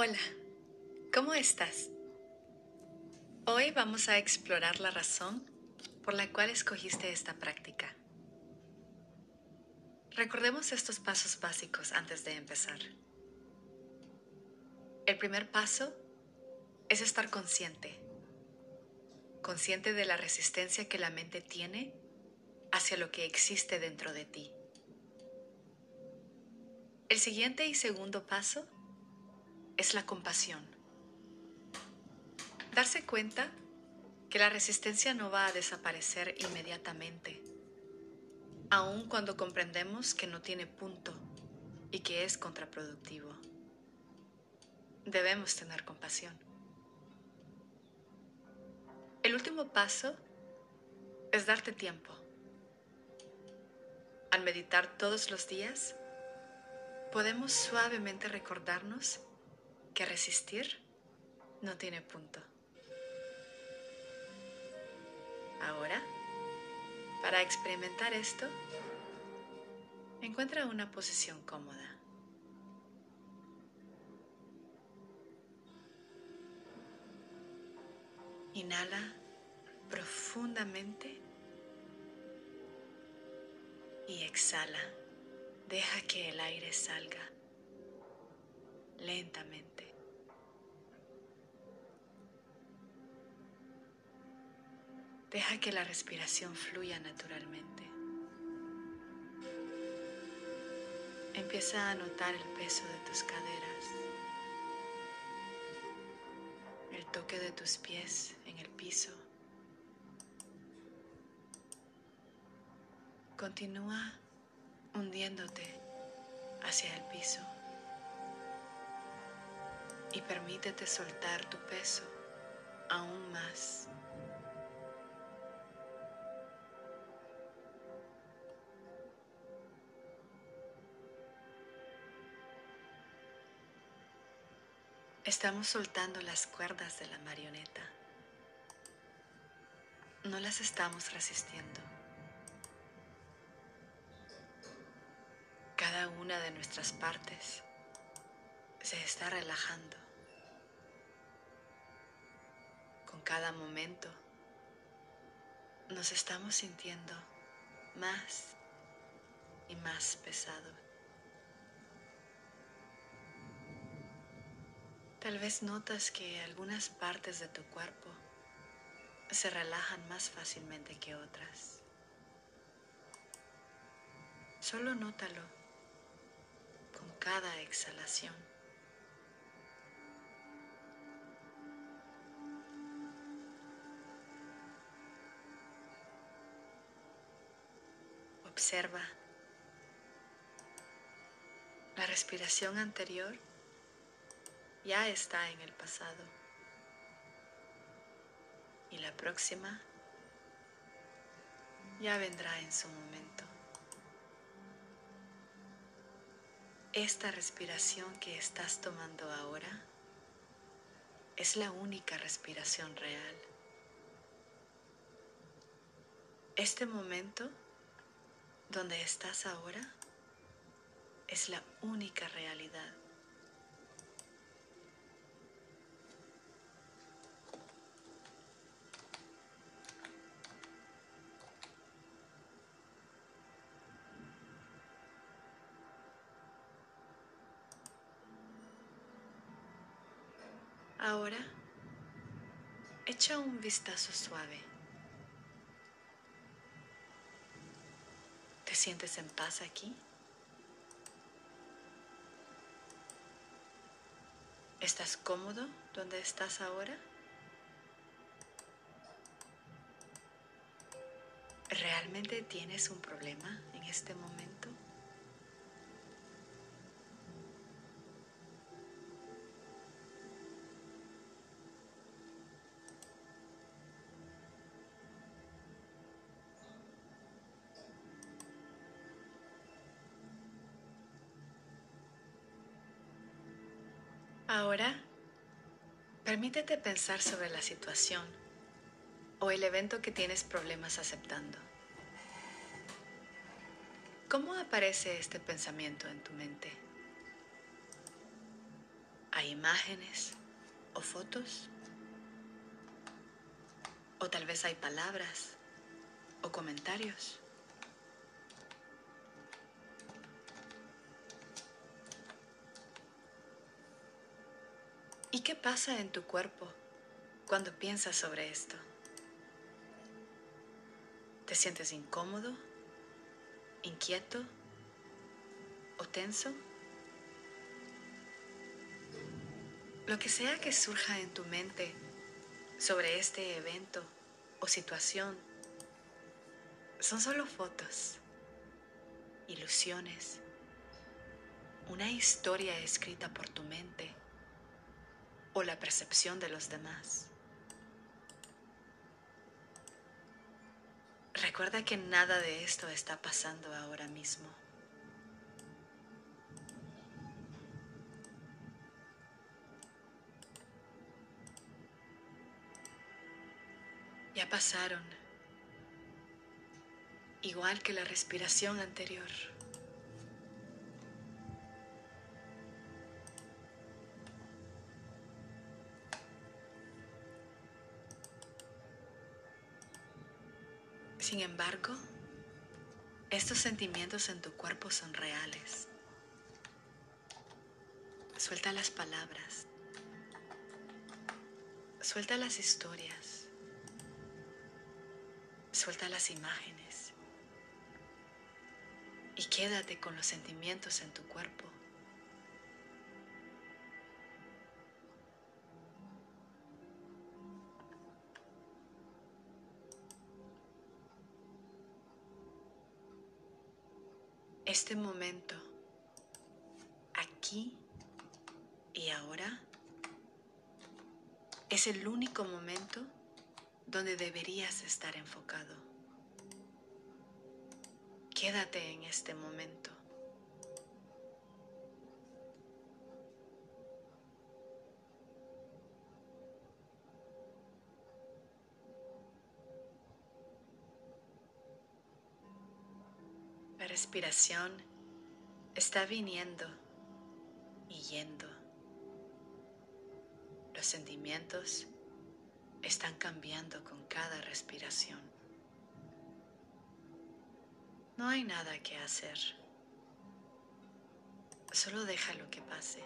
Hola, ¿cómo estás? Hoy vamos a explorar la razón por la cual escogiste esta práctica. Recordemos estos pasos básicos antes de empezar. El primer paso es estar consciente, consciente de la resistencia que la mente tiene hacia lo que existe dentro de ti. El siguiente y segundo paso es la compasión. Darse cuenta que la resistencia no va a desaparecer inmediatamente, aun cuando comprendemos que no tiene punto y que es contraproductivo. Debemos tener compasión. El último paso es darte tiempo. Al meditar todos los días, podemos suavemente recordarnos que resistir no tiene punto. Ahora, para experimentar esto, encuentra una posición cómoda. Inhala profundamente y exhala. Deja que el aire salga lentamente. Deja que la respiración fluya naturalmente. Empieza a notar el peso de tus caderas, el toque de tus pies en el piso. Continúa hundiéndote hacia el piso y permítete soltar tu peso aún más. Estamos soltando las cuerdas de la marioneta. No las estamos resistiendo. Cada una de nuestras partes se está relajando. Con cada momento nos estamos sintiendo más y más pesados. Tal vez notas que algunas partes de tu cuerpo se relajan más fácilmente que otras. Solo nótalo con cada exhalación. Observa la respiración anterior ya está en el pasado. Y la próxima ya vendrá en su momento. Esta respiración que estás tomando ahora es la única respiración real. Este momento donde estás ahora es la única realidad. Ahora, echa un vistazo suave. ¿Te sientes en paz aquí? ¿Estás cómodo donde estás ahora? ¿Realmente tienes un problema en este momento? Ahora, permítete pensar sobre la situación o el evento que tienes problemas aceptando. ¿Cómo aparece este pensamiento en tu mente? ¿Hay imágenes o fotos. O tal vez hay palabras o comentarios. ¿Y qué pasa en tu cuerpo cuando piensas sobre esto? ¿Te sientes incómodo, inquieto o tenso? Lo que sea que surja en tu mente sobre este evento o situación son solo fotos, ilusiones, una historia escrita por tu mente o la percepción de los demás. Recuerda que nada de esto está pasando ahora mismo. Ya pasaron, igual que la respiración anterior. Sin embargo, estos sentimientos en tu cuerpo son reales. Suelta las palabras. Suelta las historias. Suelta las imágenes. Y quédate con los sentimientos en tu cuerpo. Este momento, aquí y ahora, es el único momento donde deberías estar enfocado. Quédate en este momento. Respiración está viniendo y yendo. Los sentimientos están cambiando con cada respiración. No hay nada que hacer. Solo deja lo que pase.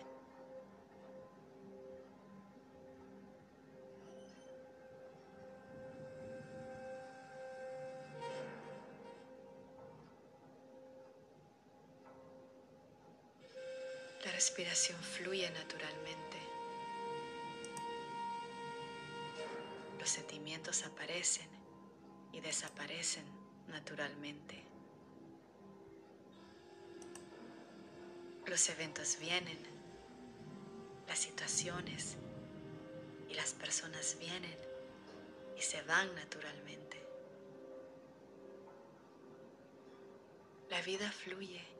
Respiración fluye naturalmente. Los sentimientos aparecen y desaparecen naturalmente. Los eventos vienen, las situaciones y las personas vienen y se van naturalmente. La vida fluye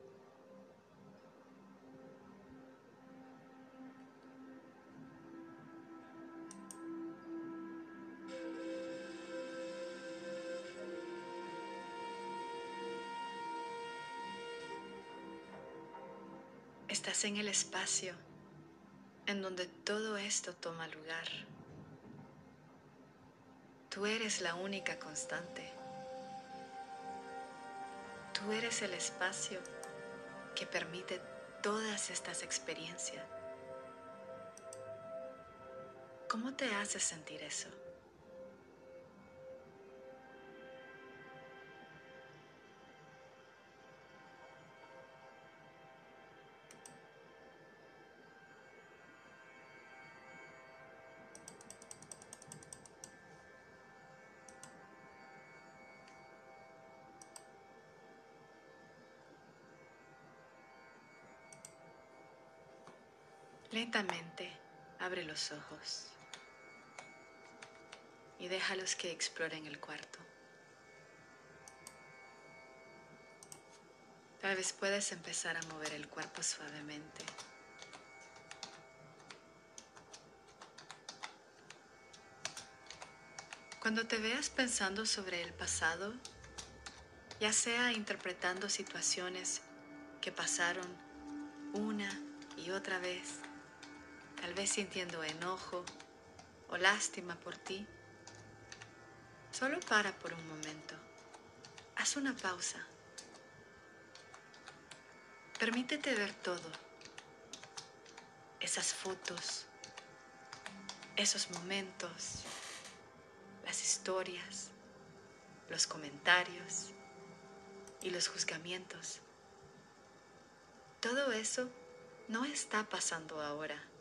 Estás en el espacio en donde todo esto toma lugar. Tú eres la única constante. Tú eres el espacio que permite todas estas experiencias. ¿Cómo te hace sentir eso? Lentamente abre los ojos y déjalos que exploren el cuarto. Tal vez puedas empezar a mover el cuerpo suavemente. Cuando te veas pensando sobre el pasado, ya sea interpretando situaciones que pasaron una y otra vez, tal vez sintiendo enojo o lástima por ti, solo para por un momento. Haz una pausa. Permítete ver todo. Esas fotos, esos momentos, las historias, los comentarios y los juzgamientos. Todo eso no está pasando ahora.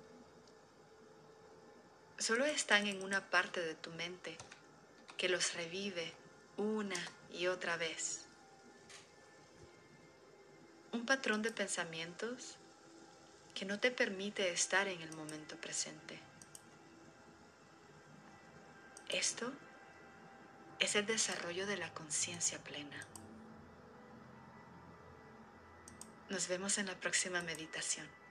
Solo están en una parte de tu mente que los revive una y otra vez. Un patrón de pensamientos que no te permite estar en el momento presente. Esto es el desarrollo de la conciencia plena. Nos vemos en la próxima meditación.